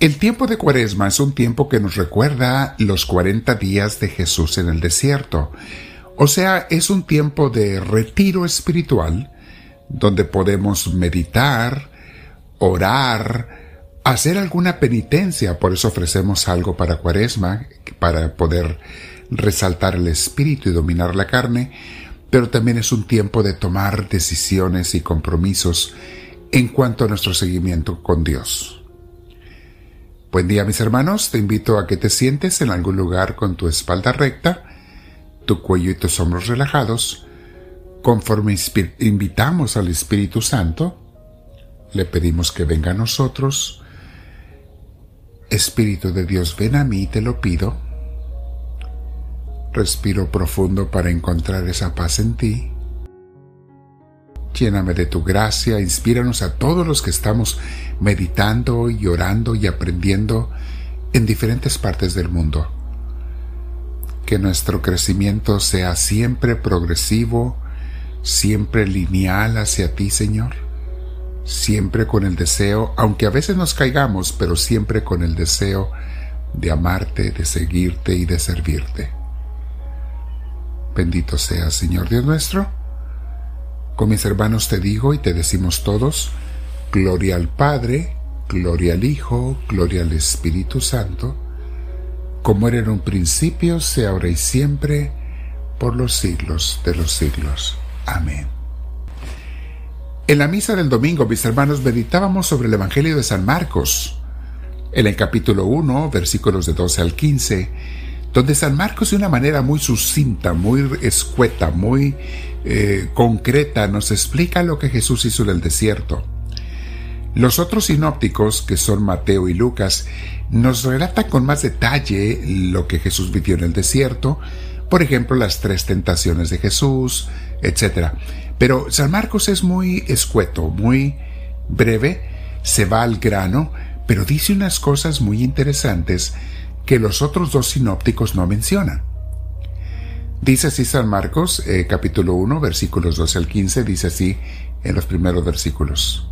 El tiempo de Cuaresma es un tiempo que nos recuerda los 40 días de Jesús en el desierto. O sea, es un tiempo de retiro espiritual donde podemos meditar, orar, hacer alguna penitencia. Por eso ofrecemos algo para Cuaresma, para poder resaltar el espíritu y dominar la carne, pero también es un tiempo de tomar decisiones y compromisos en cuanto a nuestro seguimiento con Dios. Buen día mis hermanos, te invito a que te sientes en algún lugar con tu espalda recta, tu cuello y tus hombros relajados, conforme invitamos al Espíritu Santo, le pedimos que venga a nosotros. Espíritu de Dios, ven a mí, te lo pido. Respiro profundo para encontrar esa paz en ti. Lléname de tu gracia, inspíranos a todos los que estamos meditando y orando y aprendiendo en diferentes partes del mundo. Que nuestro crecimiento sea siempre progresivo, siempre lineal hacia ti, Señor. Siempre con el deseo, aunque a veces nos caigamos, pero siempre con el deseo de amarte, de seguirte y de servirte. Bendito sea, Señor Dios nuestro con mis hermanos te digo y te decimos todos, Gloria al Padre, Gloria al Hijo, Gloria al Espíritu Santo, como era en un principio, sea ahora y siempre, por los siglos de los siglos. Amén. En la misa del domingo, mis hermanos, meditábamos sobre el Evangelio de San Marcos. En el capítulo 1, versículos de 12 al 15, donde San Marcos de una manera muy sucinta, muy escueta, muy eh, concreta, nos explica lo que Jesús hizo en el desierto. Los otros sinópticos, que son Mateo y Lucas, nos relatan con más detalle lo que Jesús vivió en el desierto, por ejemplo, las tres tentaciones de Jesús, etc. Pero San Marcos es muy escueto, muy breve, se va al grano, pero dice unas cosas muy interesantes que los otros dos sinópticos no mencionan. Dice así San Marcos, eh, capítulo 1, versículos 12 al 15, dice así en los primeros versículos.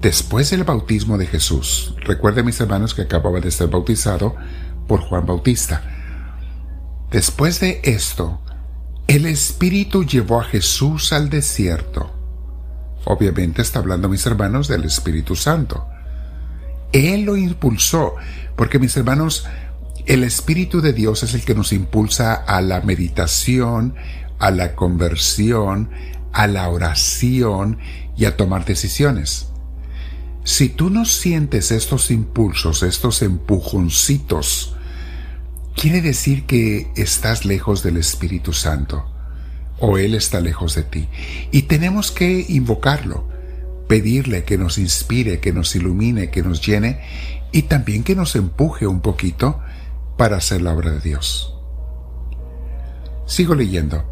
Después del bautismo de Jesús, recuerde mis hermanos que acababa de ser bautizado por Juan Bautista. Después de esto, el Espíritu llevó a Jesús al desierto. Obviamente está hablando mis hermanos del Espíritu Santo. Él lo impulsó, porque mis hermanos, el Espíritu de Dios es el que nos impulsa a la meditación, a la conversión, a la oración y a tomar decisiones. Si tú no sientes estos impulsos, estos empujoncitos, quiere decir que estás lejos del Espíritu Santo o Él está lejos de ti. Y tenemos que invocarlo pedirle que nos inspire, que nos ilumine, que nos llene y también que nos empuje un poquito para hacer la obra de Dios. Sigo leyendo.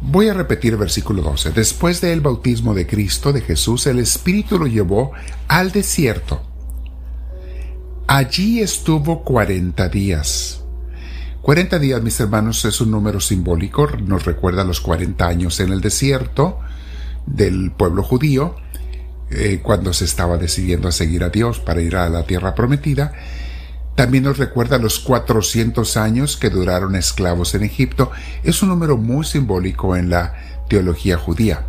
Voy a repetir versículo 12. Después del bautismo de Cristo, de Jesús, el Espíritu lo llevó al desierto. Allí estuvo cuarenta días. Cuarenta días, mis hermanos, es un número simbólico, nos recuerda los cuarenta años en el desierto del pueblo judío, eh, cuando se estaba decidiendo a seguir a Dios para ir a la tierra prometida, también nos recuerda los 400 años que duraron esclavos en Egipto. Es un número muy simbólico en la teología judía.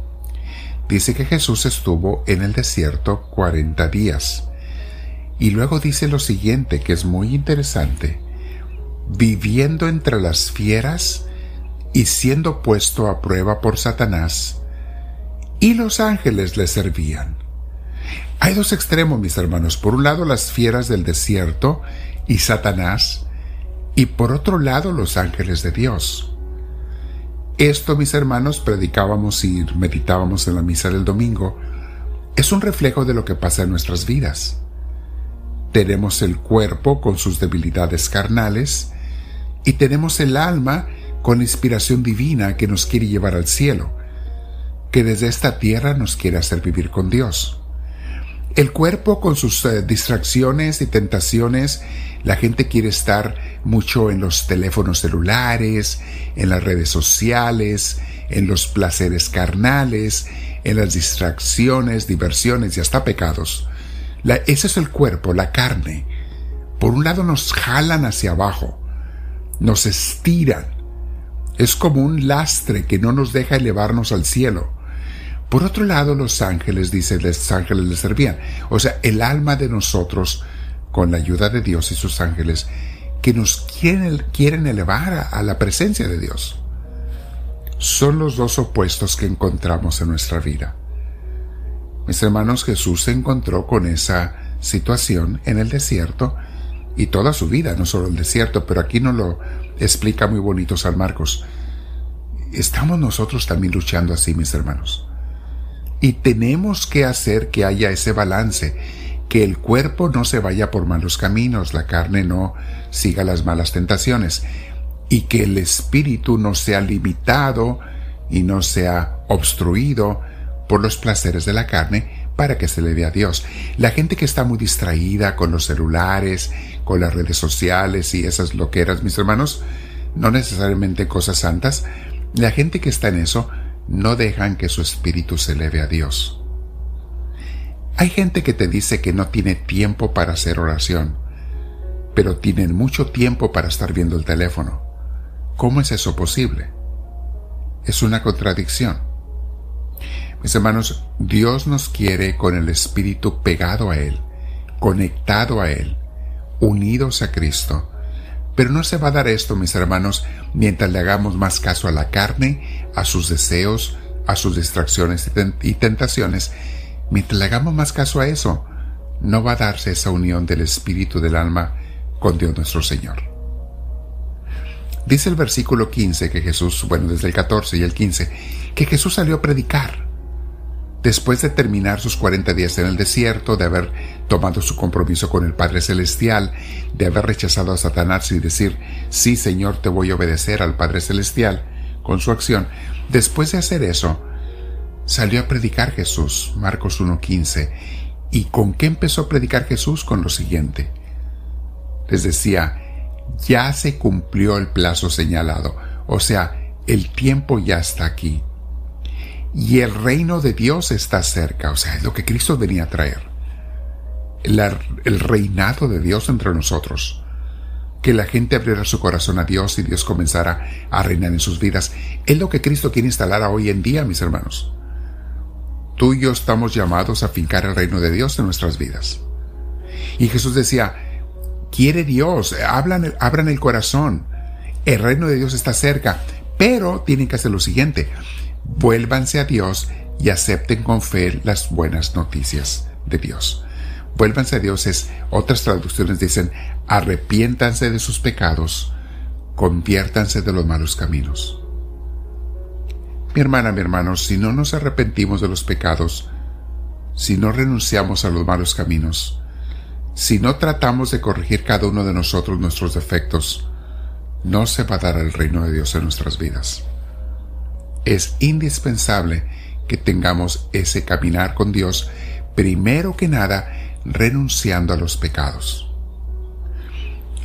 Dice que Jesús estuvo en el desierto 40 días. Y luego dice lo siguiente, que es muy interesante. Viviendo entre las fieras y siendo puesto a prueba por Satanás, y los ángeles le servían. Hay dos extremos, mis hermanos. Por un lado, las fieras del desierto y Satanás, y por otro lado, los ángeles de Dios. Esto, mis hermanos, predicábamos y meditábamos en la misa del domingo, es un reflejo de lo que pasa en nuestras vidas. Tenemos el cuerpo con sus debilidades carnales y tenemos el alma con inspiración divina que nos quiere llevar al cielo, que desde esta tierra nos quiere hacer vivir con Dios. El cuerpo con sus eh, distracciones y tentaciones, la gente quiere estar mucho en los teléfonos celulares, en las redes sociales, en los placeres carnales, en las distracciones, diversiones y hasta pecados. ese es el cuerpo, la carne. Por un lado nos jalan hacia abajo, nos estiran. Es como un lastre que no nos deja elevarnos al cielo. Por otro lado, los ángeles, dice, los ángeles le servían. O sea, el alma de nosotros, con la ayuda de Dios y sus ángeles, que nos quieren, quieren elevar a la presencia de Dios. Son los dos opuestos que encontramos en nuestra vida. Mis hermanos, Jesús se encontró con esa situación en el desierto y toda su vida, no solo el desierto, pero aquí nos lo explica muy bonito San Marcos. Estamos nosotros también luchando así, mis hermanos. Y tenemos que hacer que haya ese balance, que el cuerpo no se vaya por malos caminos, la carne no siga las malas tentaciones, y que el espíritu no sea limitado y no sea obstruido por los placeres de la carne para que se le dé a Dios. La gente que está muy distraída con los celulares, con las redes sociales y esas loqueras, mis hermanos, no necesariamente cosas santas, la gente que está en eso no dejan que su espíritu se eleve a Dios. Hay gente que te dice que no tiene tiempo para hacer oración, pero tienen mucho tiempo para estar viendo el teléfono. ¿Cómo es eso posible? Es una contradicción. Mis hermanos, Dios nos quiere con el Espíritu pegado a Él, conectado a Él, unidos a Cristo. Pero no se va a dar esto, mis hermanos, mientras le hagamos más caso a la carne, a sus deseos, a sus distracciones y tentaciones. Mientras le hagamos más caso a eso, no va a darse esa unión del espíritu del alma con Dios nuestro Señor. Dice el versículo 15 que Jesús, bueno, desde el 14 y el 15, que Jesús salió a predicar después de terminar sus 40 días en el desierto, de haber tomado su compromiso con el Padre Celestial, de haber rechazado a Satanás y decir, sí Señor, te voy a obedecer al Padre Celestial, con su acción, después de hacer eso, salió a predicar Jesús, Marcos 1.15. ¿Y con qué empezó a predicar Jesús? Con lo siguiente. Les decía, ya se cumplió el plazo señalado, o sea, el tiempo ya está aquí y el reino de Dios está cerca, o sea, es lo que Cristo venía a traer. el reinado de Dios entre nosotros. Que la gente abriera su corazón a Dios y Dios comenzara a reinar en sus vidas. Es lo que Cristo quiere instalar hoy en día, mis hermanos. Tú y yo estamos llamados a fincar el reino de Dios en nuestras vidas. Y Jesús decía, quiere Dios, abran, abran el corazón. El reino de Dios está cerca, pero tienen que hacer lo siguiente, vuélvanse a Dios y acepten con fe las buenas noticias de Dios. Vuélvanse a Dios es, otras traducciones dicen, arrepiéntanse de sus pecados, conviértanse de los malos caminos. Mi hermana, mi hermano, si no nos arrepentimos de los pecados, si no renunciamos a los malos caminos, si no tratamos de corregir cada uno de nosotros nuestros defectos, no se va a dar el reino de Dios en nuestras vidas es indispensable que tengamos ese caminar con Dios, primero que nada renunciando a los pecados.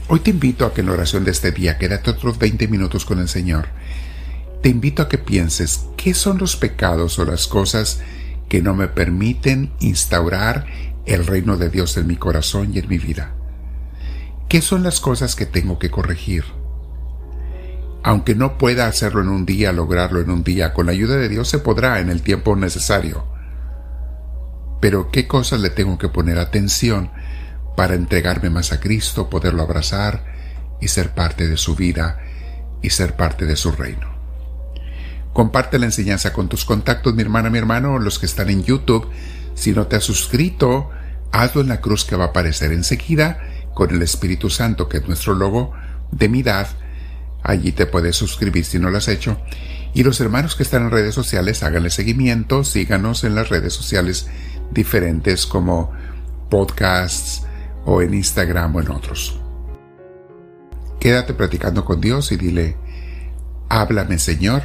Hoy te invito a que en la oración de este día, quédate otros 20 minutos con el Señor, te invito a que pienses qué son los pecados o las cosas que no me permiten instaurar el reino de Dios en mi corazón y en mi vida. ¿Qué son las cosas que tengo que corregir? Aunque no pueda hacerlo en un día, lograrlo en un día, con la ayuda de Dios se podrá en el tiempo necesario. Pero ¿qué cosas le tengo que poner atención para entregarme más a Cristo, poderlo abrazar y ser parte de su vida y ser parte de su reino? Comparte la enseñanza con tus contactos, mi hermana, mi hermano, los que están en YouTube. Si no te has suscrito, hazlo en la cruz que va a aparecer enseguida con el Espíritu Santo, que es nuestro logo de mi edad Allí te puedes suscribir si no lo has hecho. Y los hermanos que están en redes sociales, háganle seguimiento, síganos en las redes sociales diferentes como podcasts o en Instagram o en otros. Quédate platicando con Dios y dile, háblame Señor,